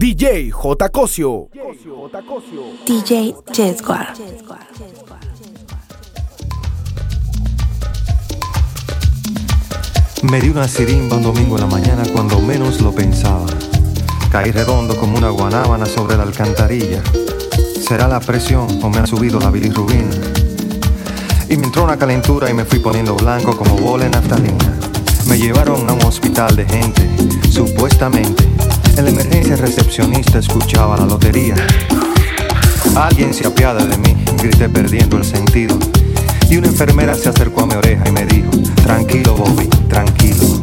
DJ J. Cosio. DJ Jesguar. Me di una sirimba un domingo en la mañana cuando menos lo pensaba. Caí redondo como una guanábana sobre la alcantarilla. ¿Será la presión o me ha subido la bilirrubina? Y me entró una calentura y me fui poniendo blanco como bola en naftalina. Me llevaron a un hospital de gente, supuestamente. En la emergencia recepcionista escuchaba la lotería. Alguien se apiada de mí, grité perdiendo el sentido. Y una enfermera se acercó a mi oreja y me dijo, tranquilo Bobby, tranquilo.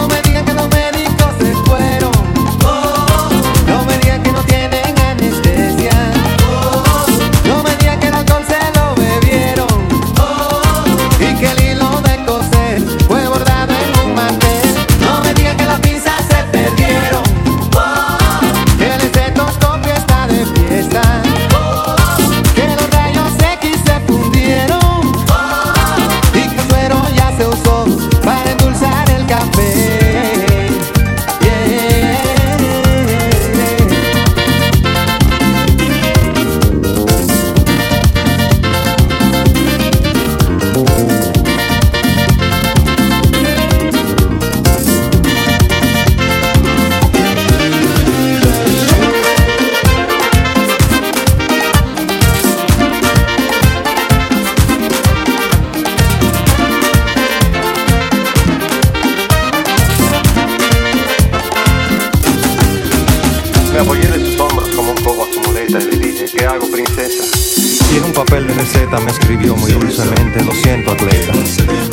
Me escribió muy dulcemente, lo siento, atleta.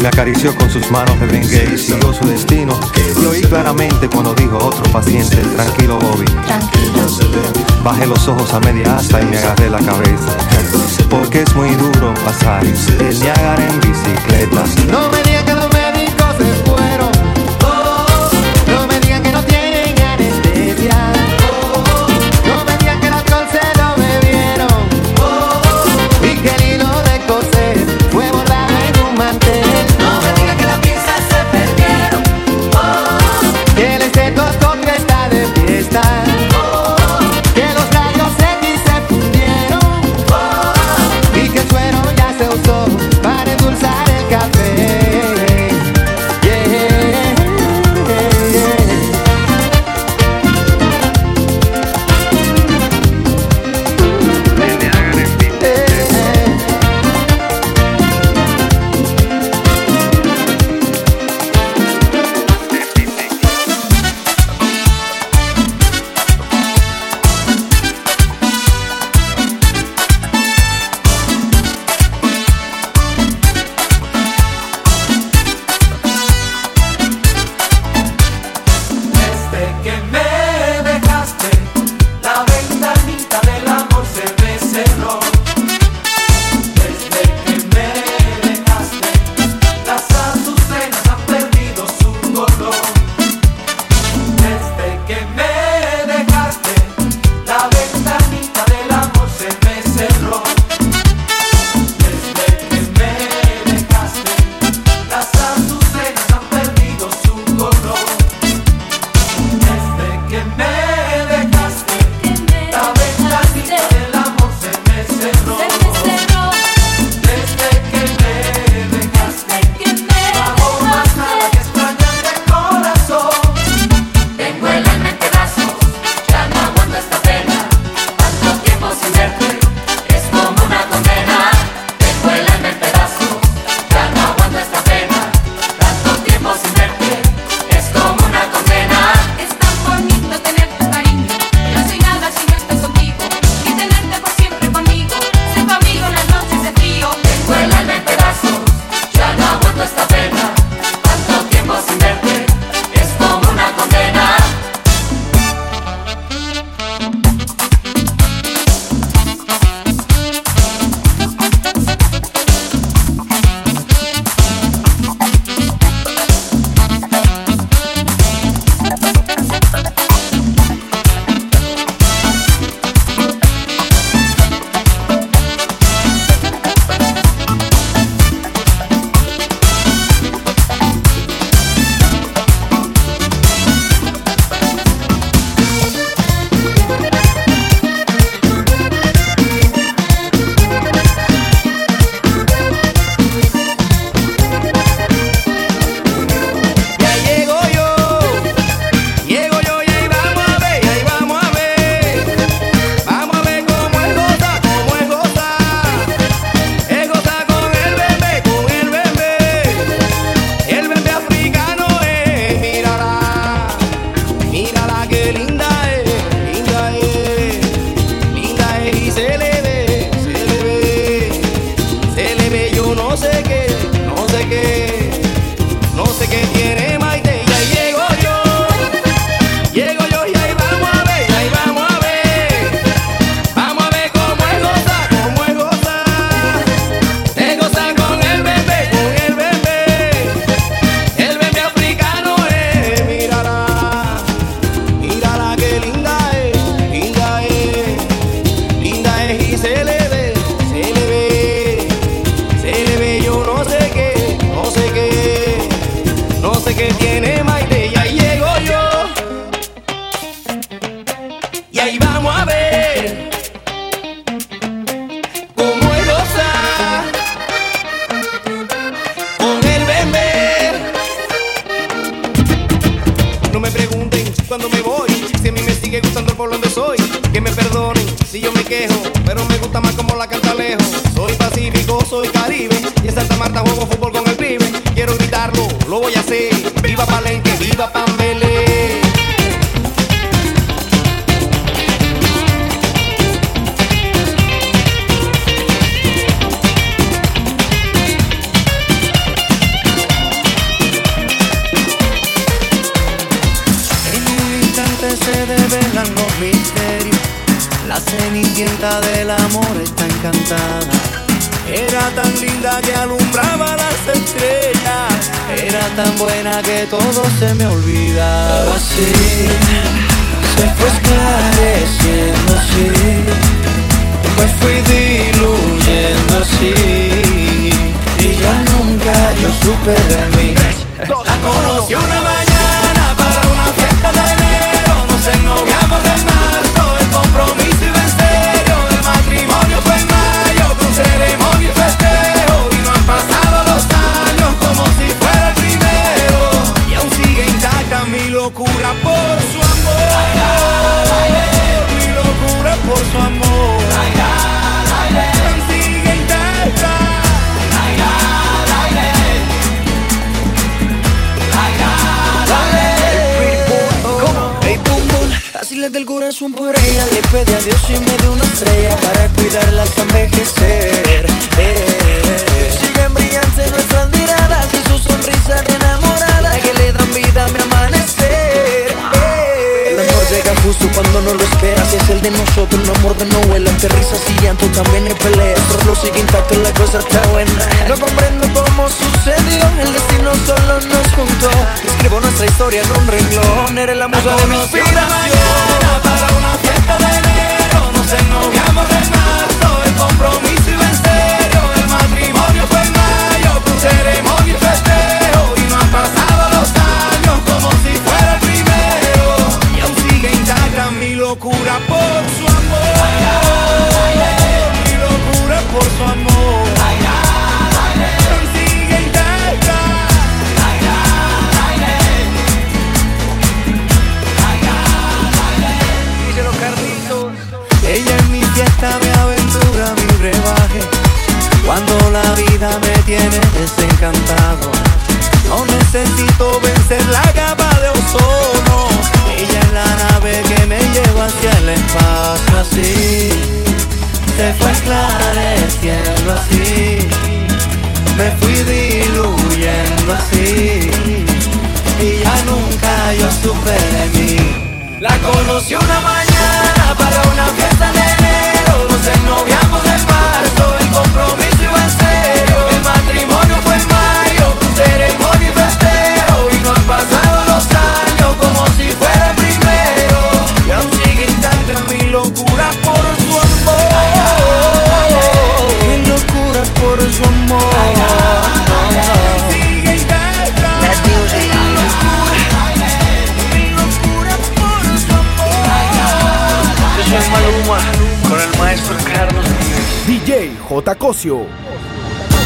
Me acarició con sus manos de bengue y siguió su destino. Y oí claramente cuando dijo otro paciente, tranquilo, Bobby. Bajé los ojos a media asta y me agarré la cabeza. Porque es muy duro pasar el Niágara en bicicleta. No me digan que los médicos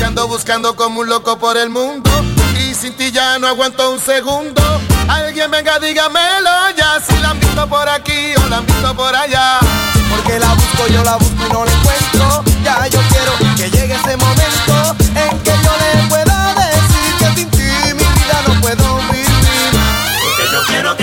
ando buscando como un loco por el mundo y sin ti ya no aguanto un segundo. Alguien venga, dígamelo ya si la han visto por aquí o la han visto por allá. Porque la busco, yo la busco y no la encuentro. Ya yo quiero que llegue ese momento en que yo le pueda decir que sin ti mi vida no puedo vivir. Porque yo quiero que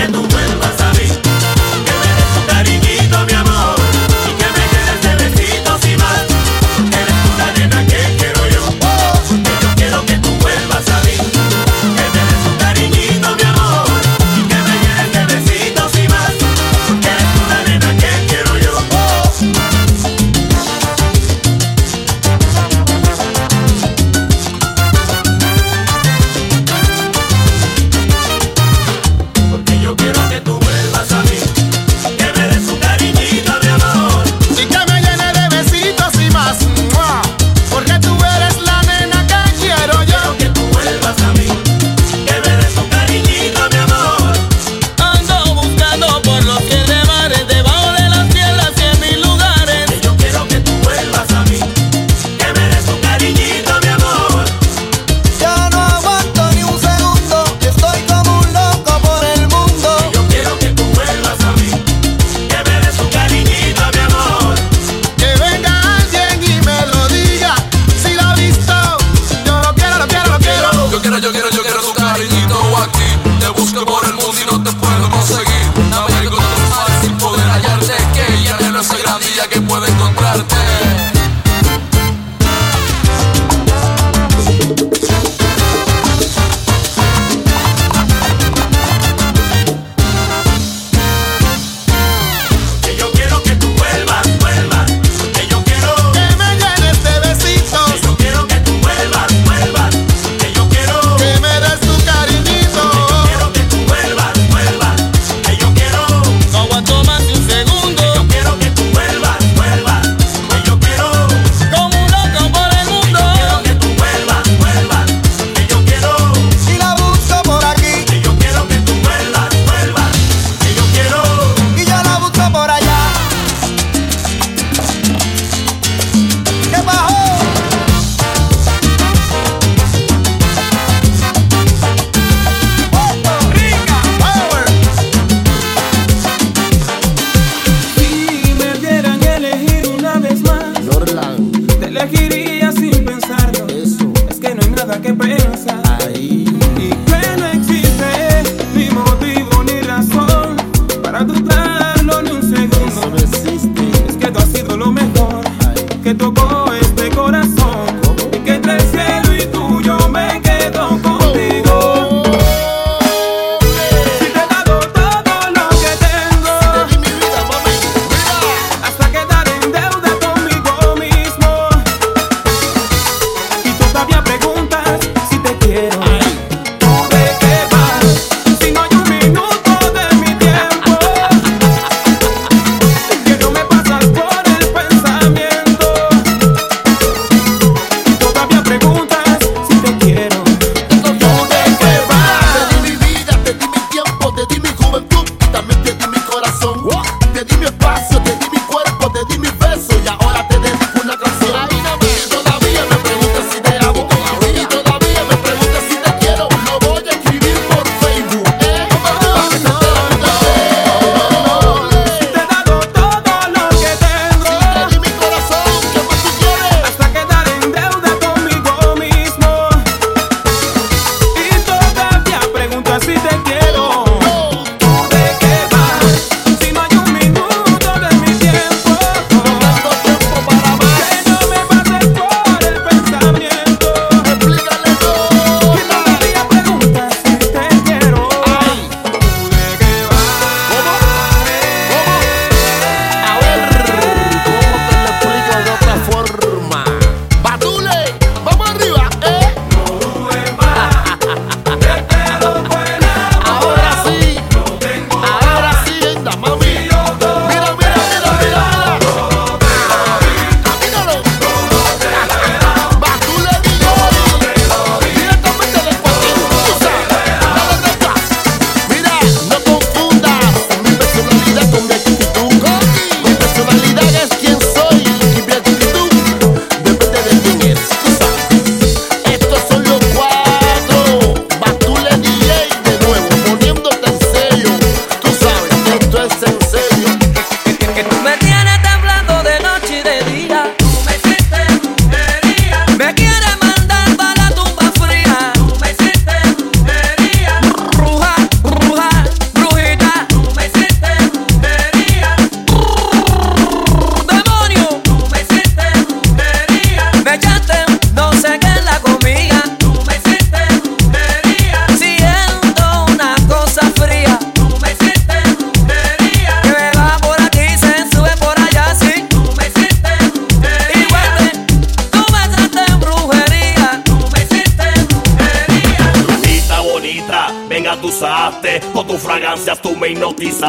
this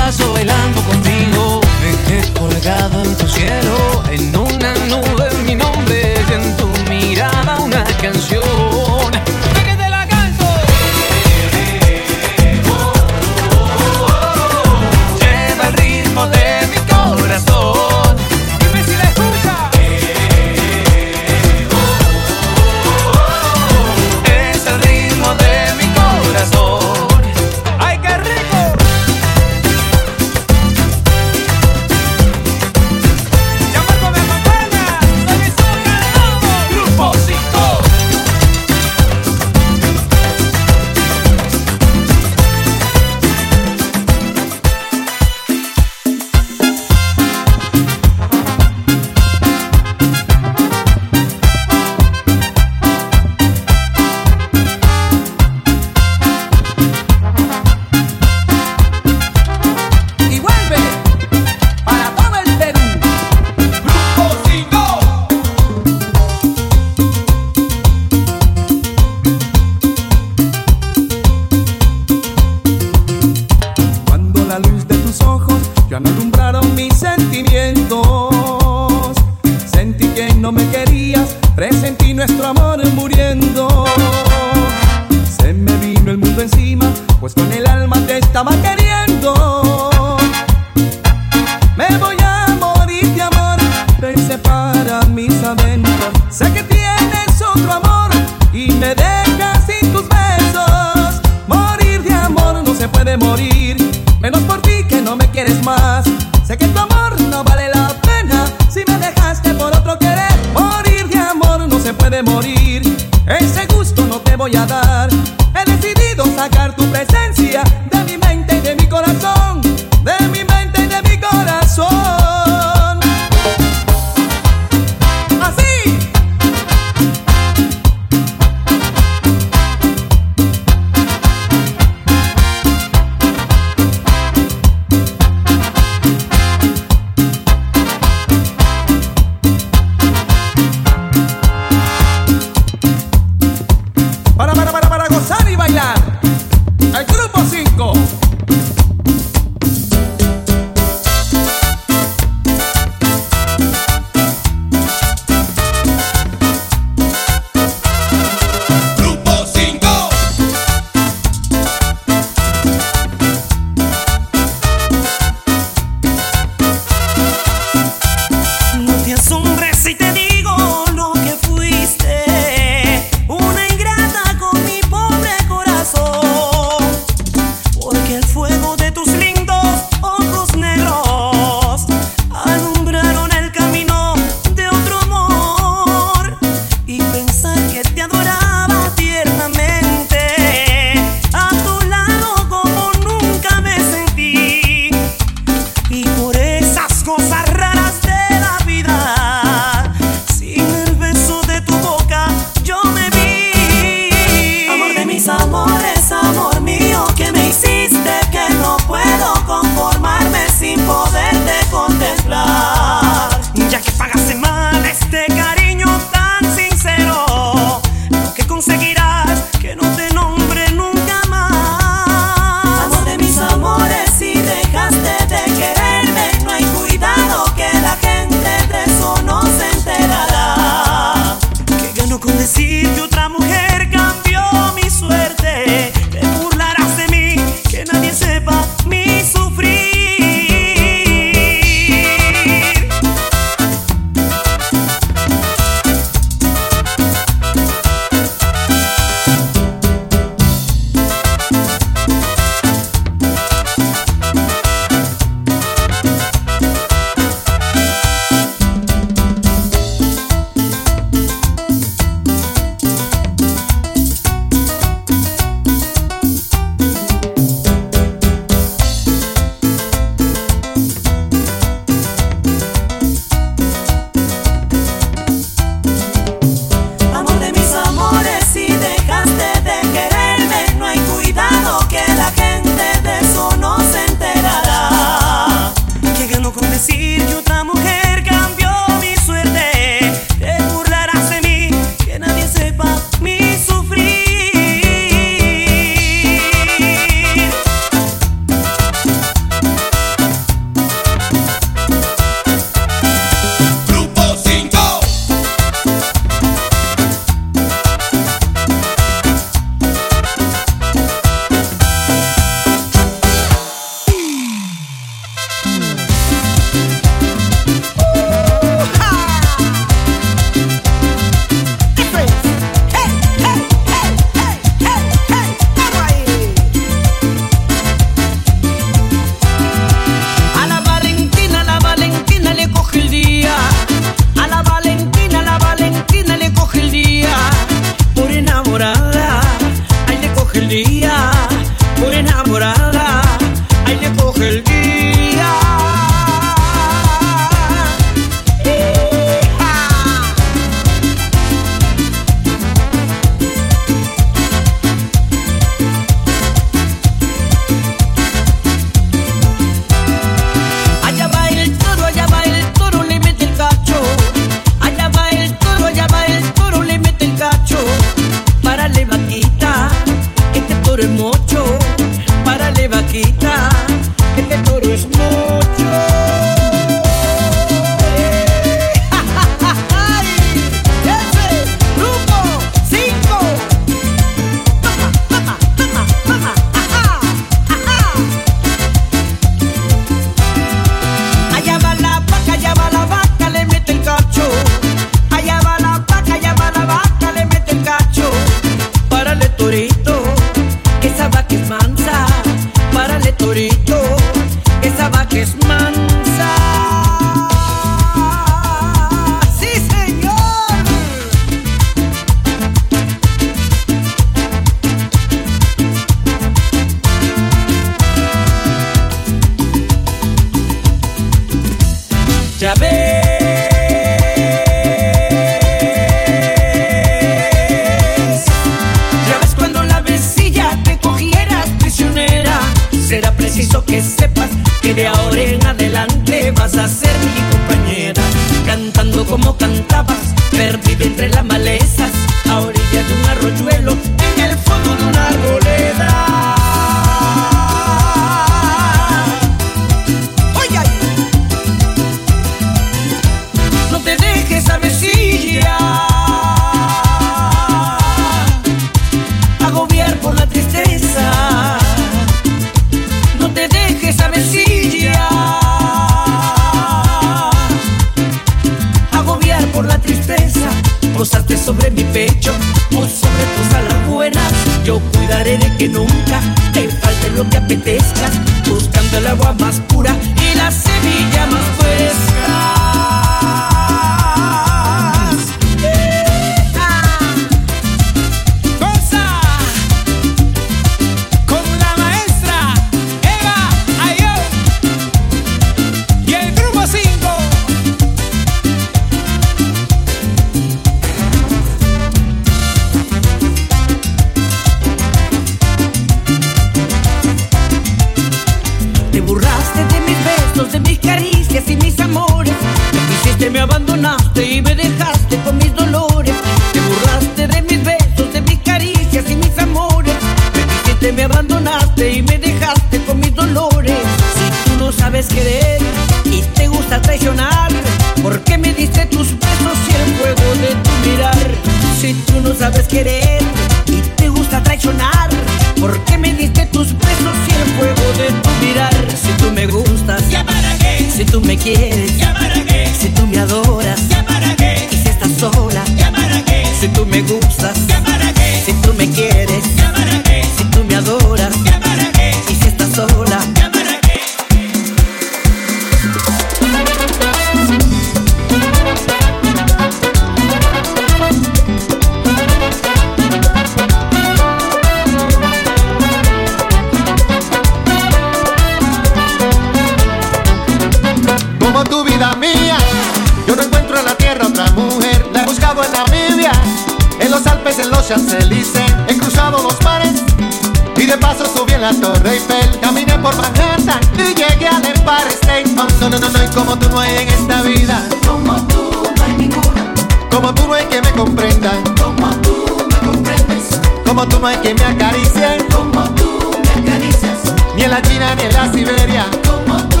no, no, no, no, y como tú no hay en esta vida. Como tú no hay ninguna. Como tú no hay que me comprendan. Como tú me comprendes. Como tú no hay que me acaricien. Como tú me acaricias. Ni en la China ni en la Siberia. Como tú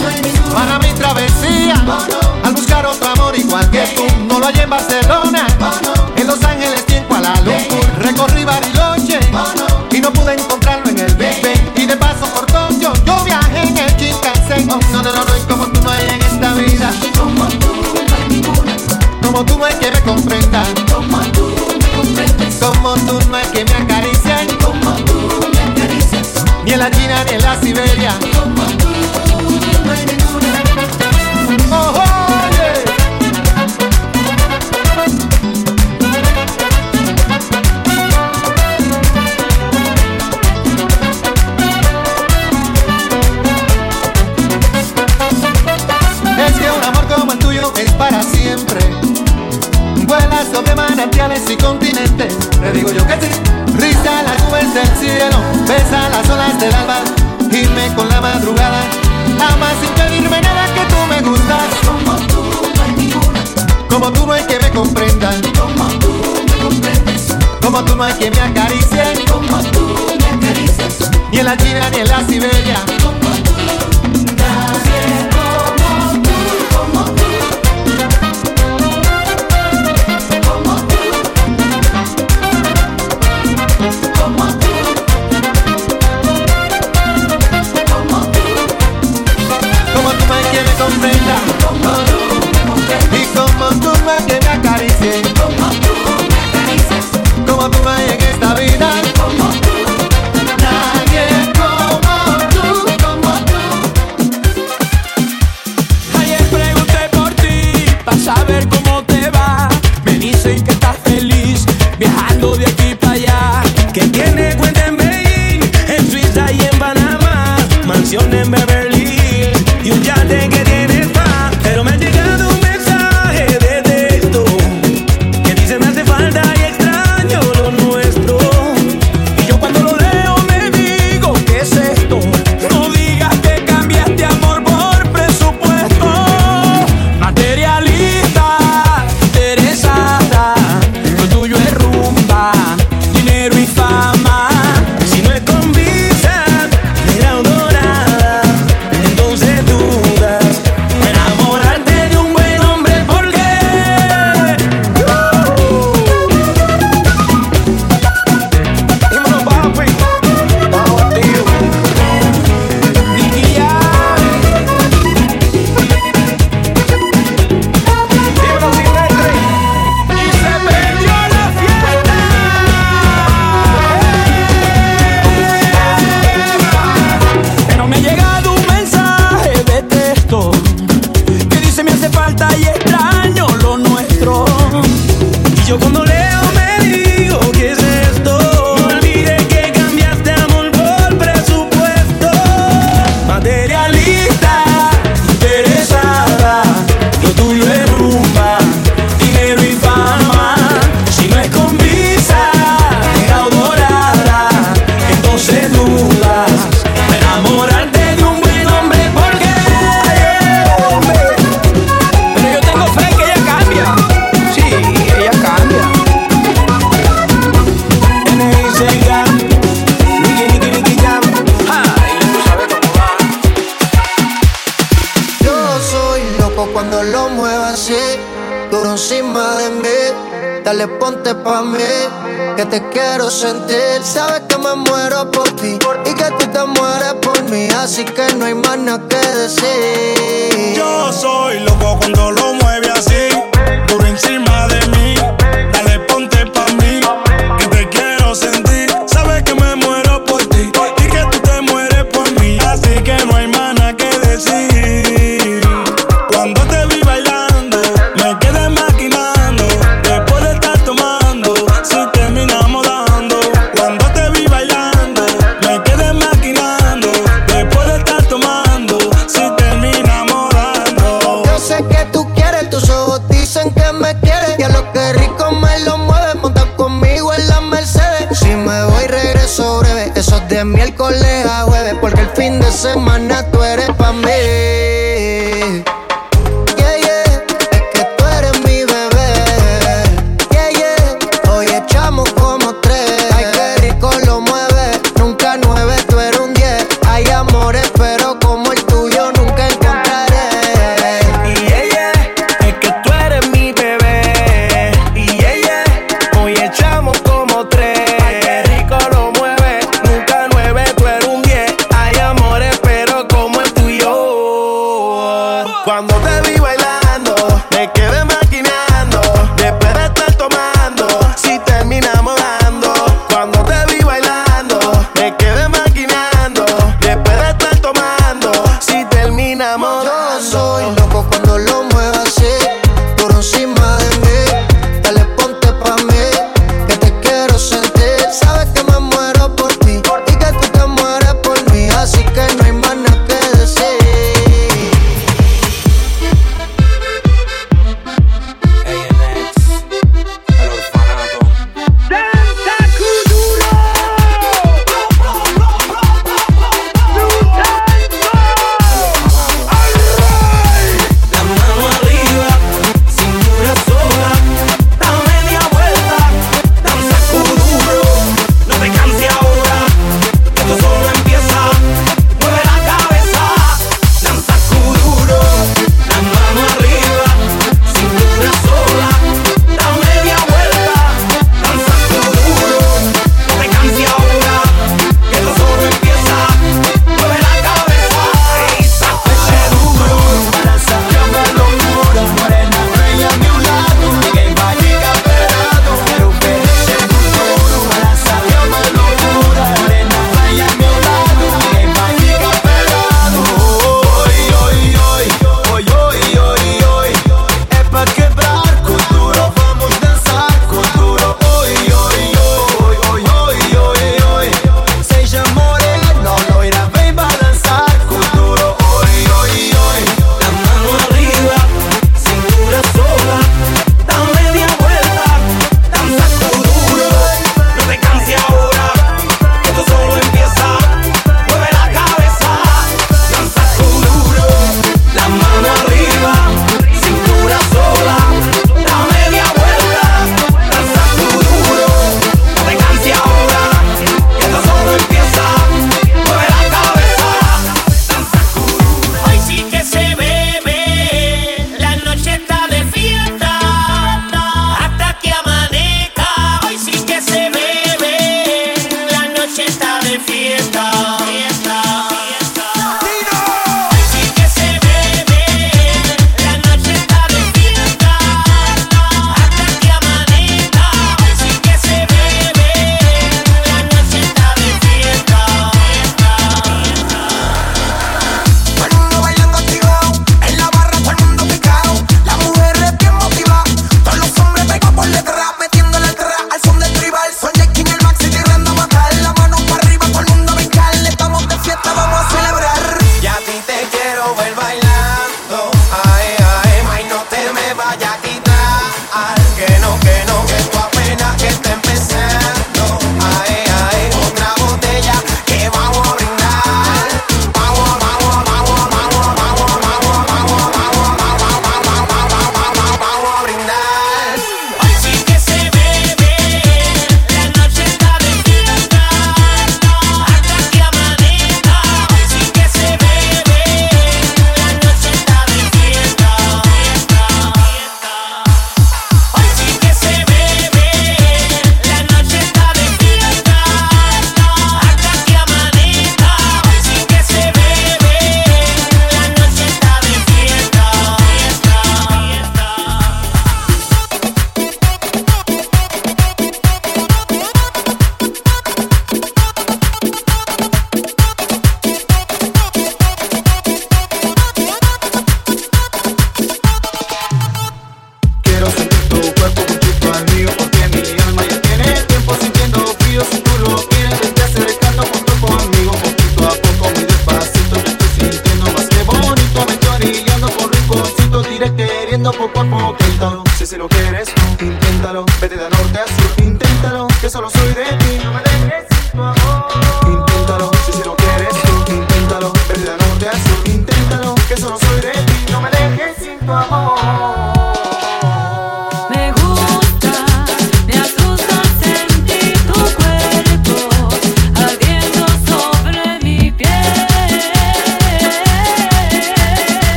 no hay ninguna. Para mi travesía. Al buscar otro amor igual que tú. No lo hay en Barcelona. En Los Ángeles tiempo a la luz. Hey, Recorrí Bariloche. Y no pude encontrar en la China ni en la Siberia. No hay ninguna. Oh, yeah. Es que un amor como el tuyo es para siempre. Vuelas sobre manantiales y continentes. Te digo yo que sí. Risa las nubes del cielo, besa las olas del alba, gime con la madrugada, ama sin pedirme nada que tú me gustas. Como tú no hay ninguna, como tú no hay que me comprendan, como tú me comprendes, como tú no hay que me acaricie, como tú me acaricias, ni en la China ni en la Siberia. Sentir. Sabes semana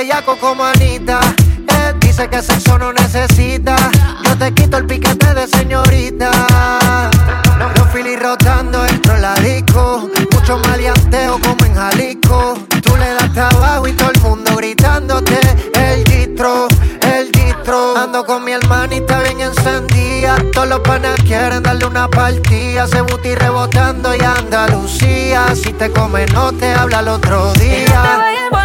bellaco como Anita. él dice que sexo no necesita. Yo te quito el piquete de señorita. Los filis rotando entro en la disco. Mucho maleanteo como en Jalisco. Tú le das trabajo y todo el mundo gritándote. El distro, el distro. Ando con mi hermanita bien encendida. Todos los panas quieren darle una partida. Se buti rebotando y Andalucía. Si te come no te habla el otro día.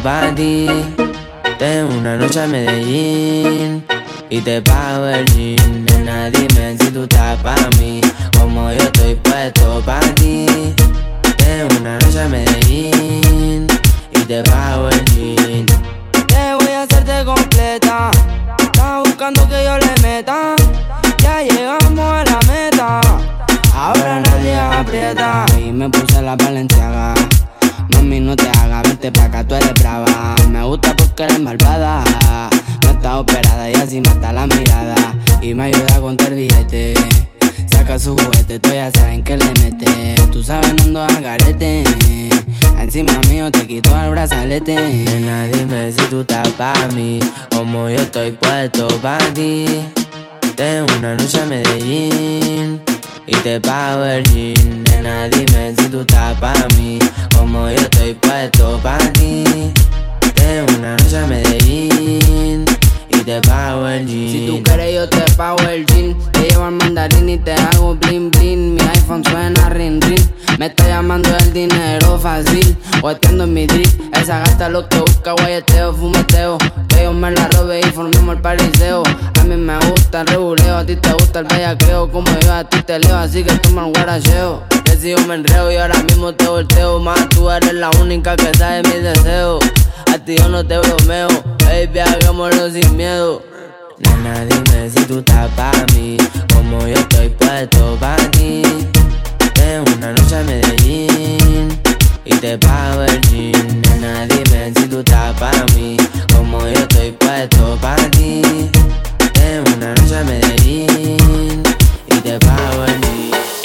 Puesto pa' ti. Tengo una noche a Medellín y te pago el jean. Nena, dime si tú estás pa' mí, como yo estoy puesto pa' ti. Tengo una noche a Medellín y te pago el jean. Te voy a hacerte completa. Estás buscando que yo le meta. Ya llegamos a la meta. Ahora nadie aprieta. Y me puse la valenciaga. Mami, no te hagas, vente pa' acá, tú eres brava. Me gusta porque eres malvada. No está operada y así mata la mirada. Y me ayuda a contar billete. Saca su juguete, tú ya saben que le mete. Tú sabes, no ando al garete. Encima mío te quito el brazalete. Nena, dime si tú estás pa' mí, como yo estoy puesto pa' ti. Tengo una noche a Medellín y te pago el jean. Nena, dime si tú estás pa' mí, como yo estoy puesto pa' ti. Tengo una noche a Medellín y te pago el jean. Si tú quieres yo te pago el jean Te llevo al mandarín y te hago bling bling Mi iPhone suena ring ring Me está llamando el dinero fácil. Guateando en mi drip Esa gasta lo que busca guayeteo, fumeteo. Que yo me la robe y formemos el pariseo. A mí me gusta el reguleo A ti te gusta el bellaqueo. Como yo a ti te leo Así que toma el guaracheo. Que si yo me enreo y ahora mismo te volteo. Más tú eres la única que sabe mis deseos. A ti yo no te bromeo Baby, hagámoslo sin miedo. Nena, dime si tú estás pa' mí, como yo estoy puesto pa' ti. Tengo una noche a Medellín y te pago el jean. Nena, dime si tú estás pa' mí, como yo estoy puesto pa' ti. Tengo una noche a Medellín y te pago el jean.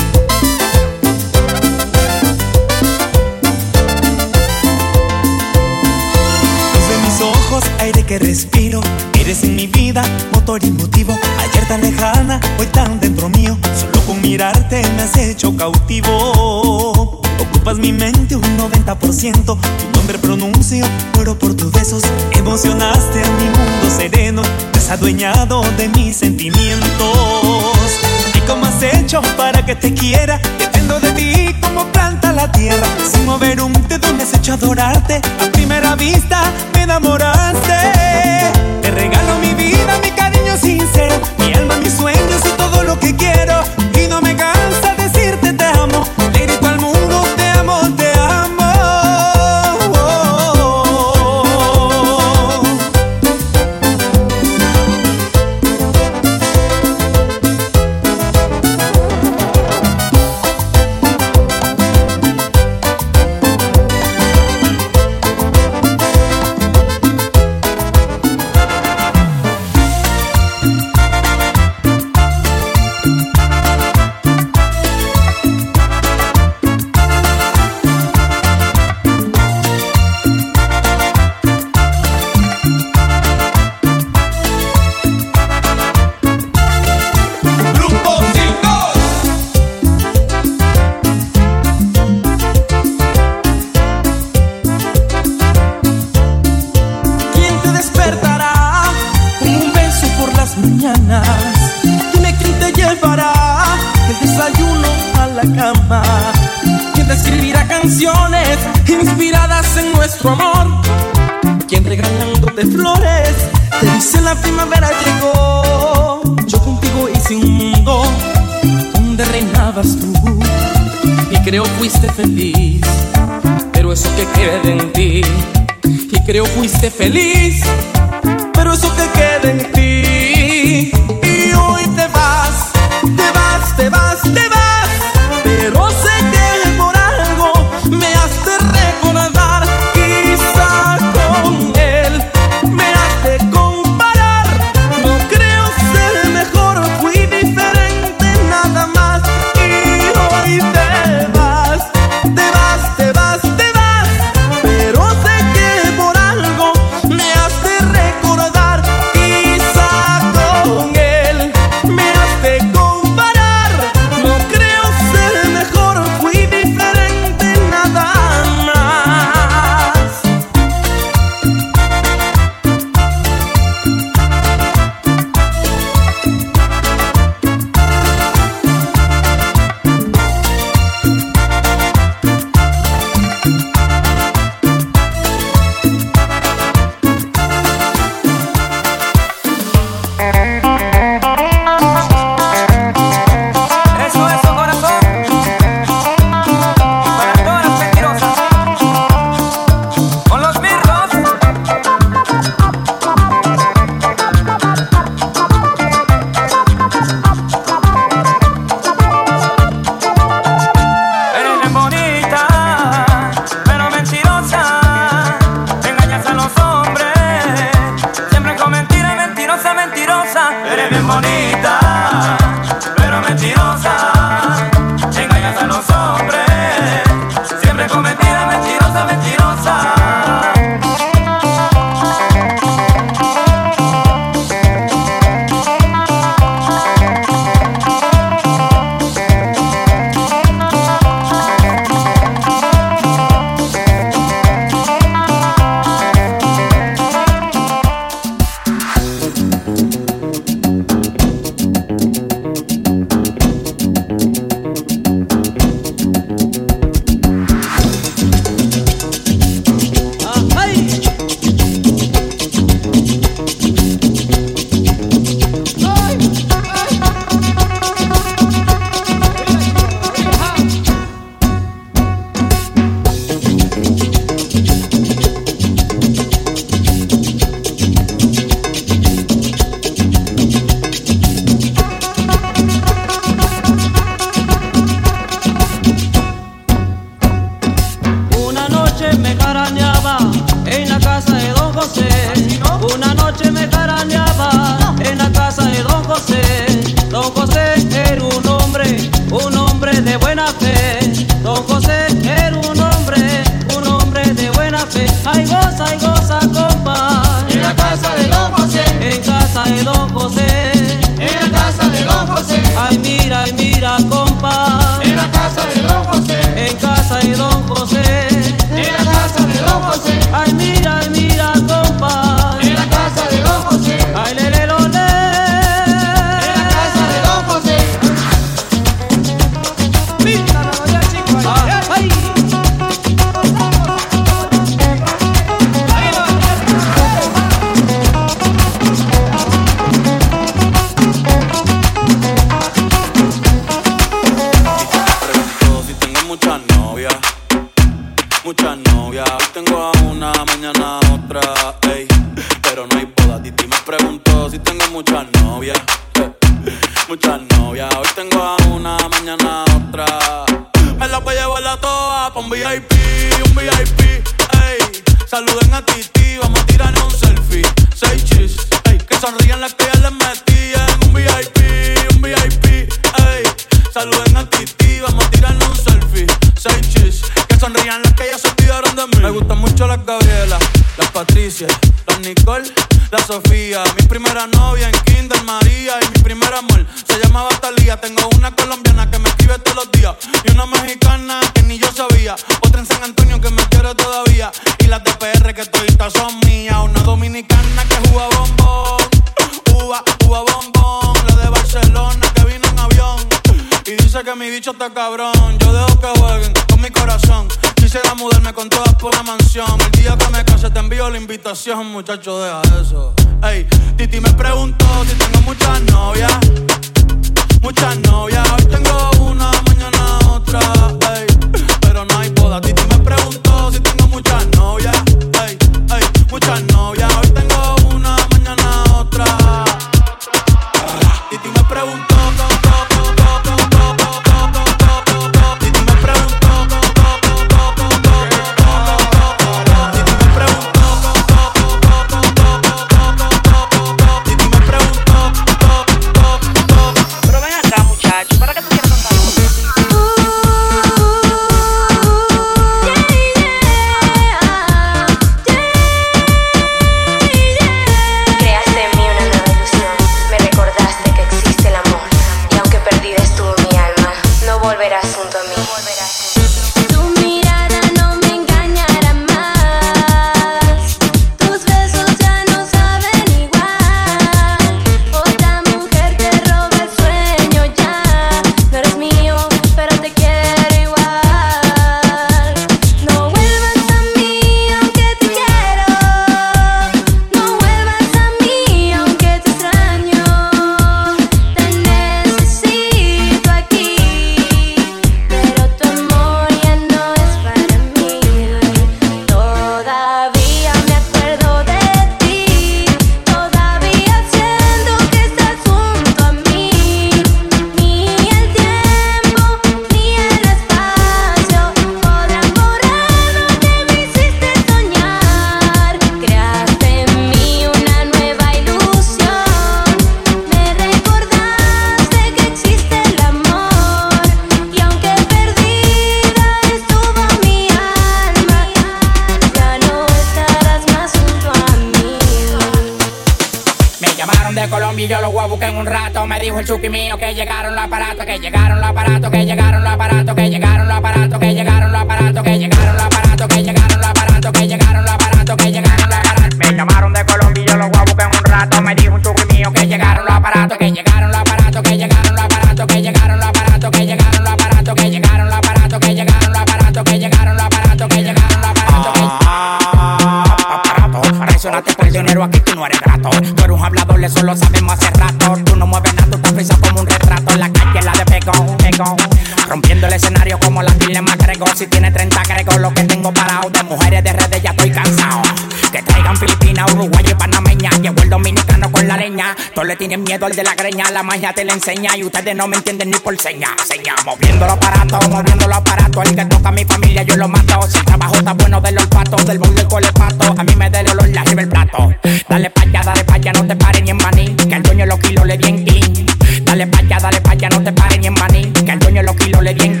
Enseña y ustedes no me entienden ni por seña. Seña, moviendo los aparatos, moviendo los aparatos. El que toca a mi familia, yo lo mato. Si el trabajo está bueno de los patos, del mundo el colepato. A mí me da el olor, la arriba el plato. Dale pa' allá, dale pa' allá, no te pares ni en maní. Que el dueño los kilos le di en. Dale pa' allá, dale pa' allá, no te pares ni en maní. Que el dueño los kilos le di en.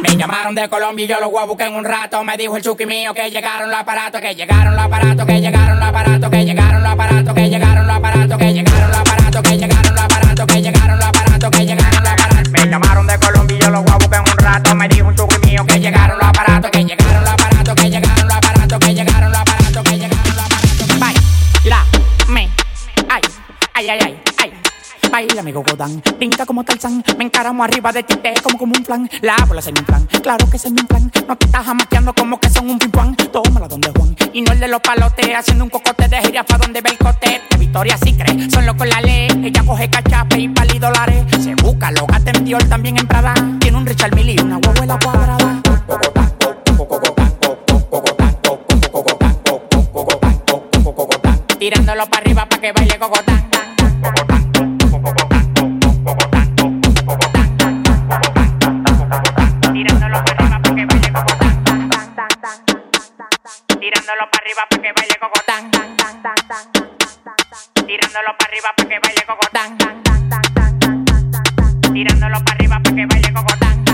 Me llamaron de Colombia y yo los voy a buscar en un rato. Me dijo el chuki mío que llegaron los aparatos, que llegaron los aparatos, que llegaron Baila, amigo Godán, brinca como Tarzán Me encaramo arriba de ti, te como como un plan La bola es mi plan, claro que es mi plan No te estás jamaqueando como que son un pimpán Tómala donde Juan, y no el de los palotes Haciendo un cocote de jirafa donde ve el cote. De Victoria sí cree, son locos la ley. Ella coge cachape y pali dólares. Se busca, lo Dior, también en Prada. Tiene un Richard Mille y una huevuela cuadrada. Tirándolo para arriba para que baile cocotán Tirándolo para arriba para que baile cocotán. Tirándolo para arriba para que baile cocotán.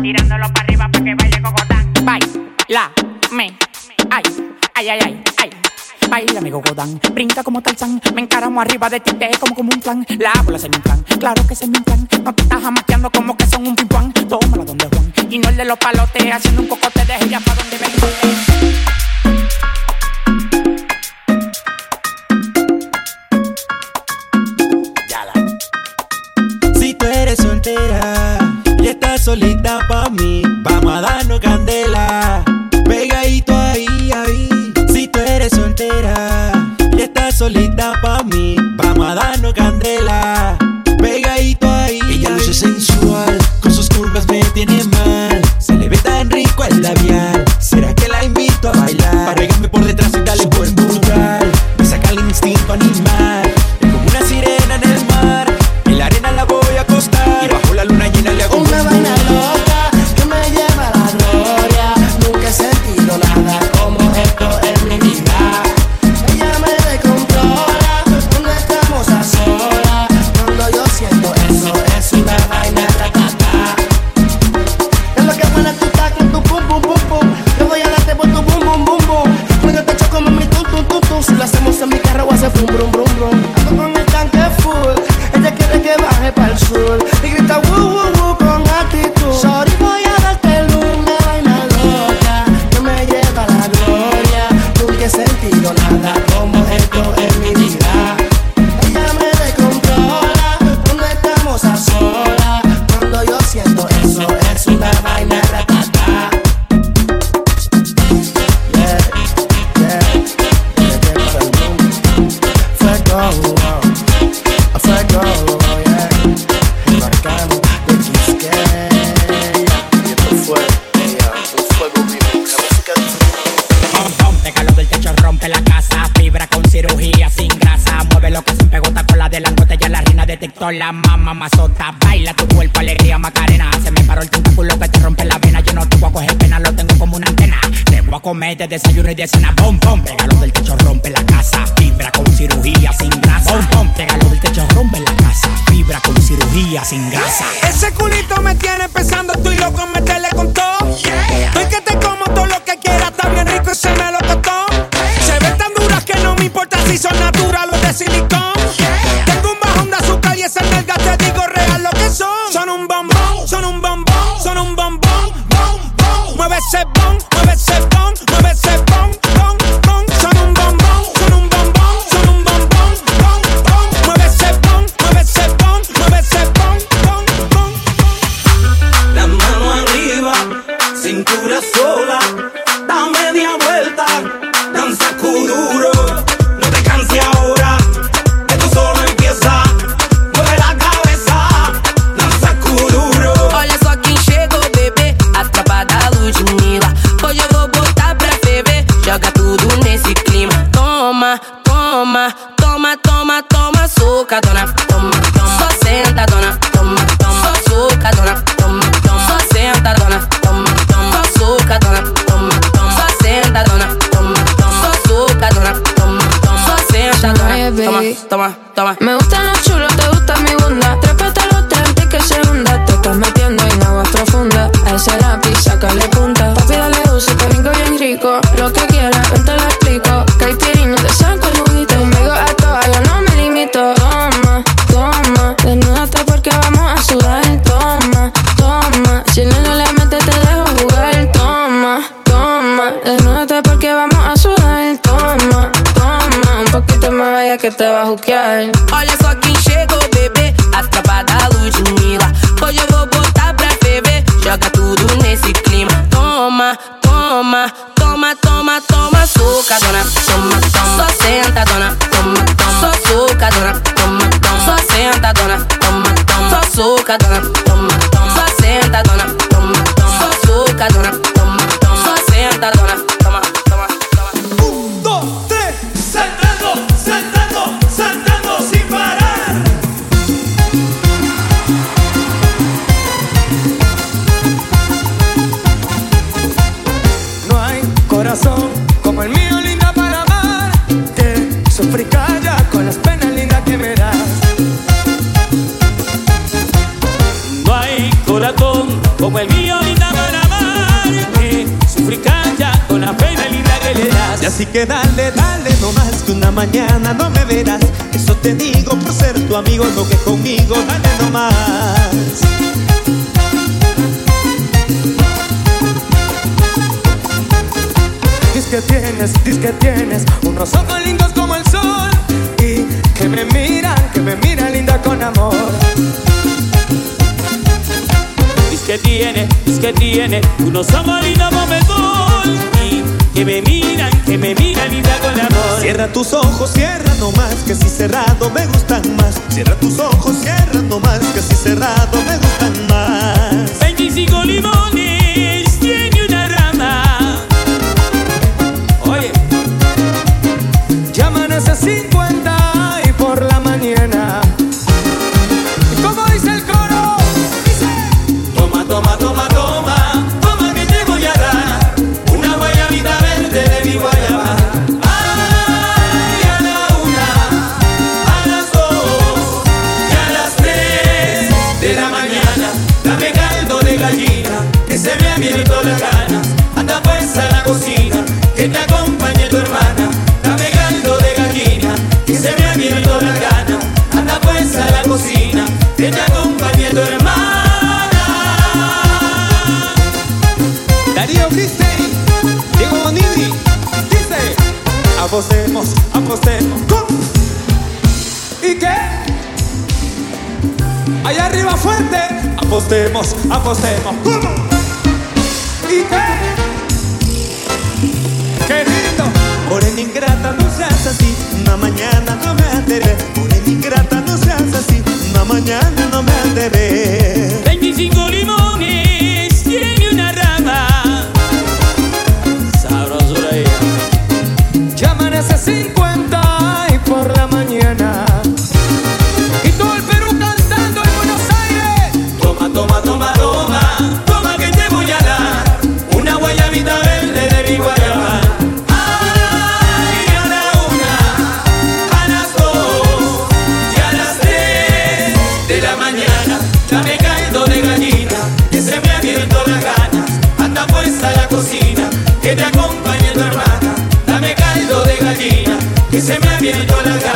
Tirándolo para arriba para que baile cocotán. Baila, me, ay, ay, ay, ay, ay. Baila, amigo Godán, brinca como Tarzán. Me encaramo arriba de ti, te como como un plan La bola es mi plan, claro que es mi plan No te estás jamaqueando como que son un pimpán Tómala donde Juan, y no el de los palotes Haciendo un cocote de ella pa' donde vengo soltera está solita pa' mí. Vamos a darnos candela, pegadito ahí, ahí. Si tú eres soltera y estás solita pa' mí, vamos a darnos candela, pegadito ahí. Ella luce sensual, con sus curvas me tiene mal. detectó la mamá mazota. Baila tu cuerpo, alegría, macarena. Se me paró el tentáculo que te rompe la vena. Yo no te voy a coger pena, lo tengo como una antena. Te voy a comer de desayuno y de cena. Bom, bom, pégalo del techo, rompe la casa. Vibra con cirugía sin grasa. Bom, bom, pégalo del techo, rompe la casa. Vibra con cirugía sin grasa. Ese culito me tiene pensando, estoy loco en meterle con todo. Yeah. Estoy que te como todo lo que quieras, está bien rico y se me lo costó. Se ve tan duras que no me importa si son naturales o de silicón. amigos conmigo, dale nomás. Diz que tienes, diz que tienes unos ojos lindos como el sol y que me miran, que me miran linda con amor. Diz que tiene, diz que tiene unos ojos lindos como el que me miran, que me miran y te hago el amor. Cierra tus ojos, cierra nomás, que si cerrado me gustan más. Cierra tus ojos, cierra nomás, que si cerrado me gustan más. 25 limones tiene una rama. Oye, llaman a esas cinco. apostemos, apostemos. ¡Con! ¿Y qué? Allá arriba fuerte. Apostemos, apostemos. ¡Con! ¿Y qué? ¡Qué lindo! Morena ingrata, no seas así. Una mañana no me enteré. Morena ingrata, no seas así. Una mañana no me enteré. 25 limón. feel don't go.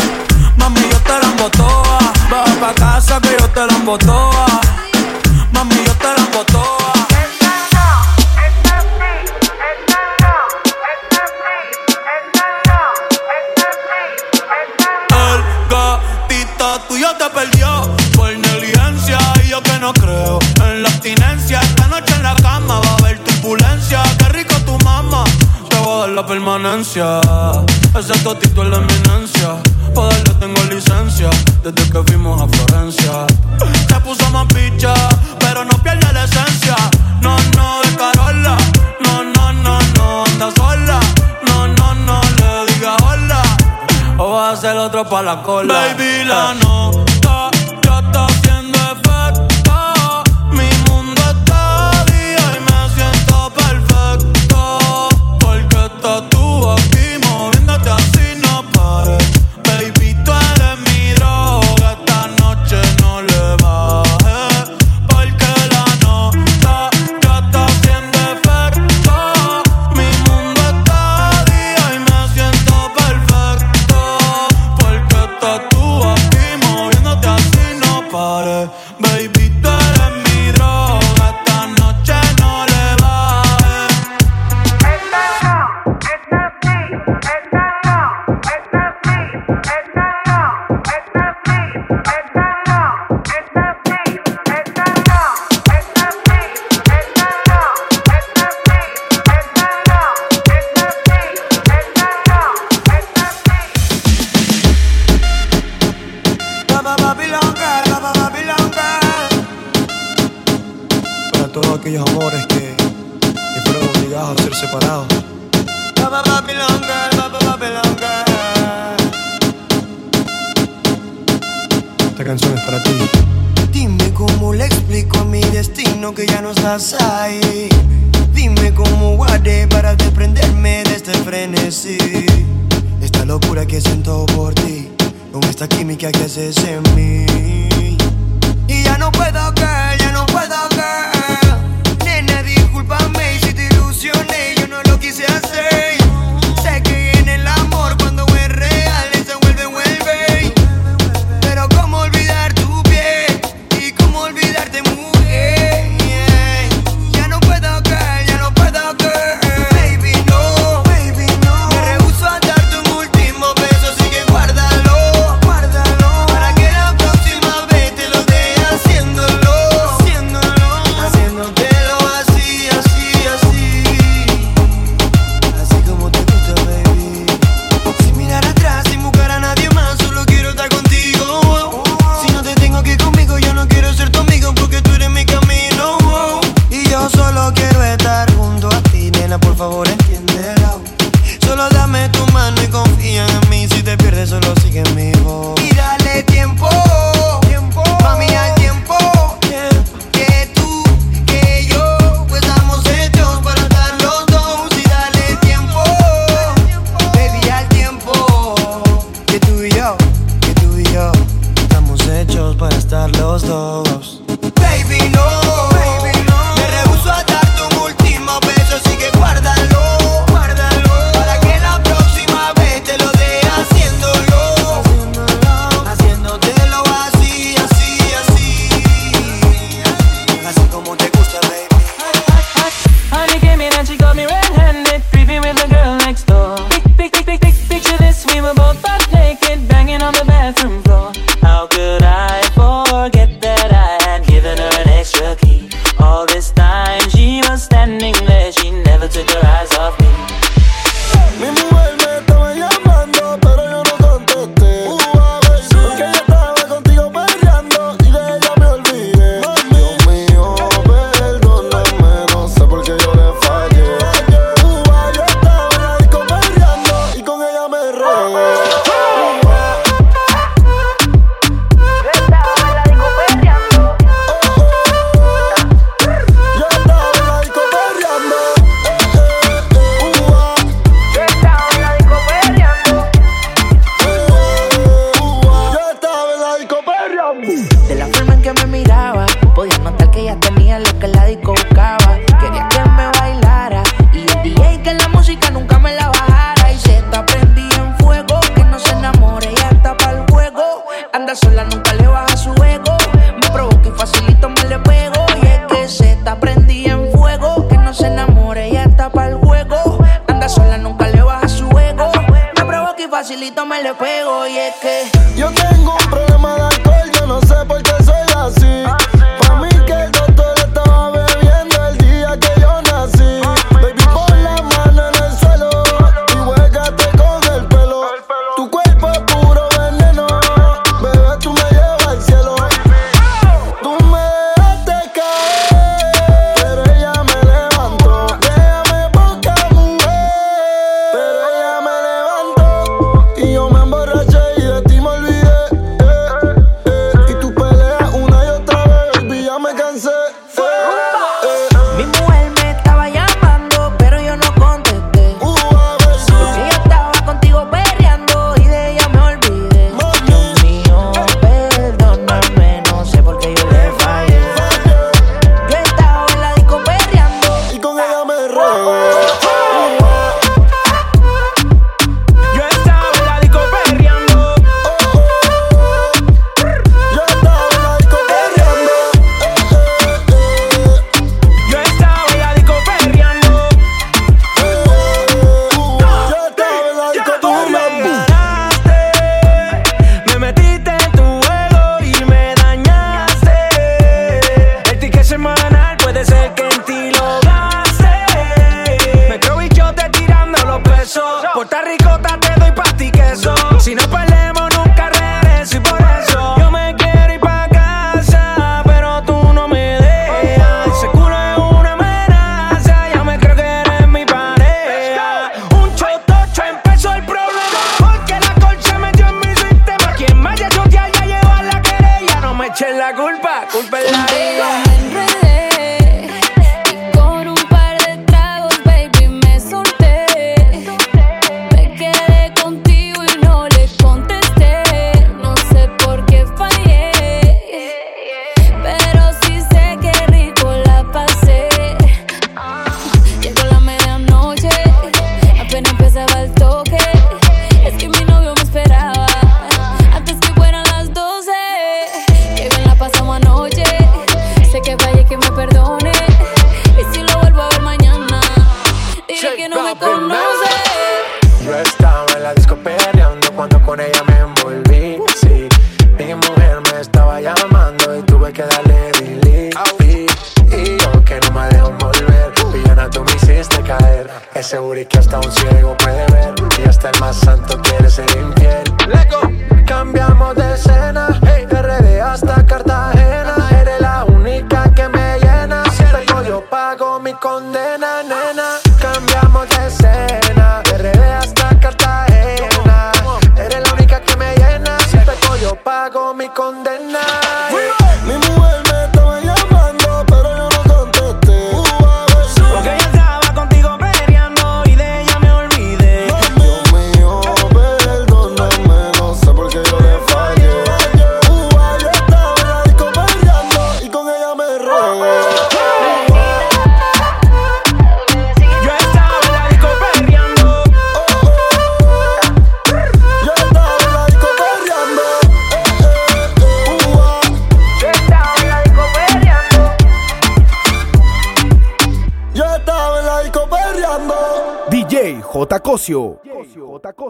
Mami, yo te la embotoa. Baja pa' casa que yo te la embotoa. Mami, yo te la embotoa. permanencia. Ese totito es la eminencia. Pa' darle tengo licencia. Desde que fuimos a Florencia. Se puso más picha, pero no pierde la esencia. No, no, de Carola. No, no, no, no, anda sola. No, no, no, le diga hola. O va a ser otro pa' la cola. Baby, la eh. no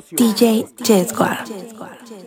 DJ J Squad.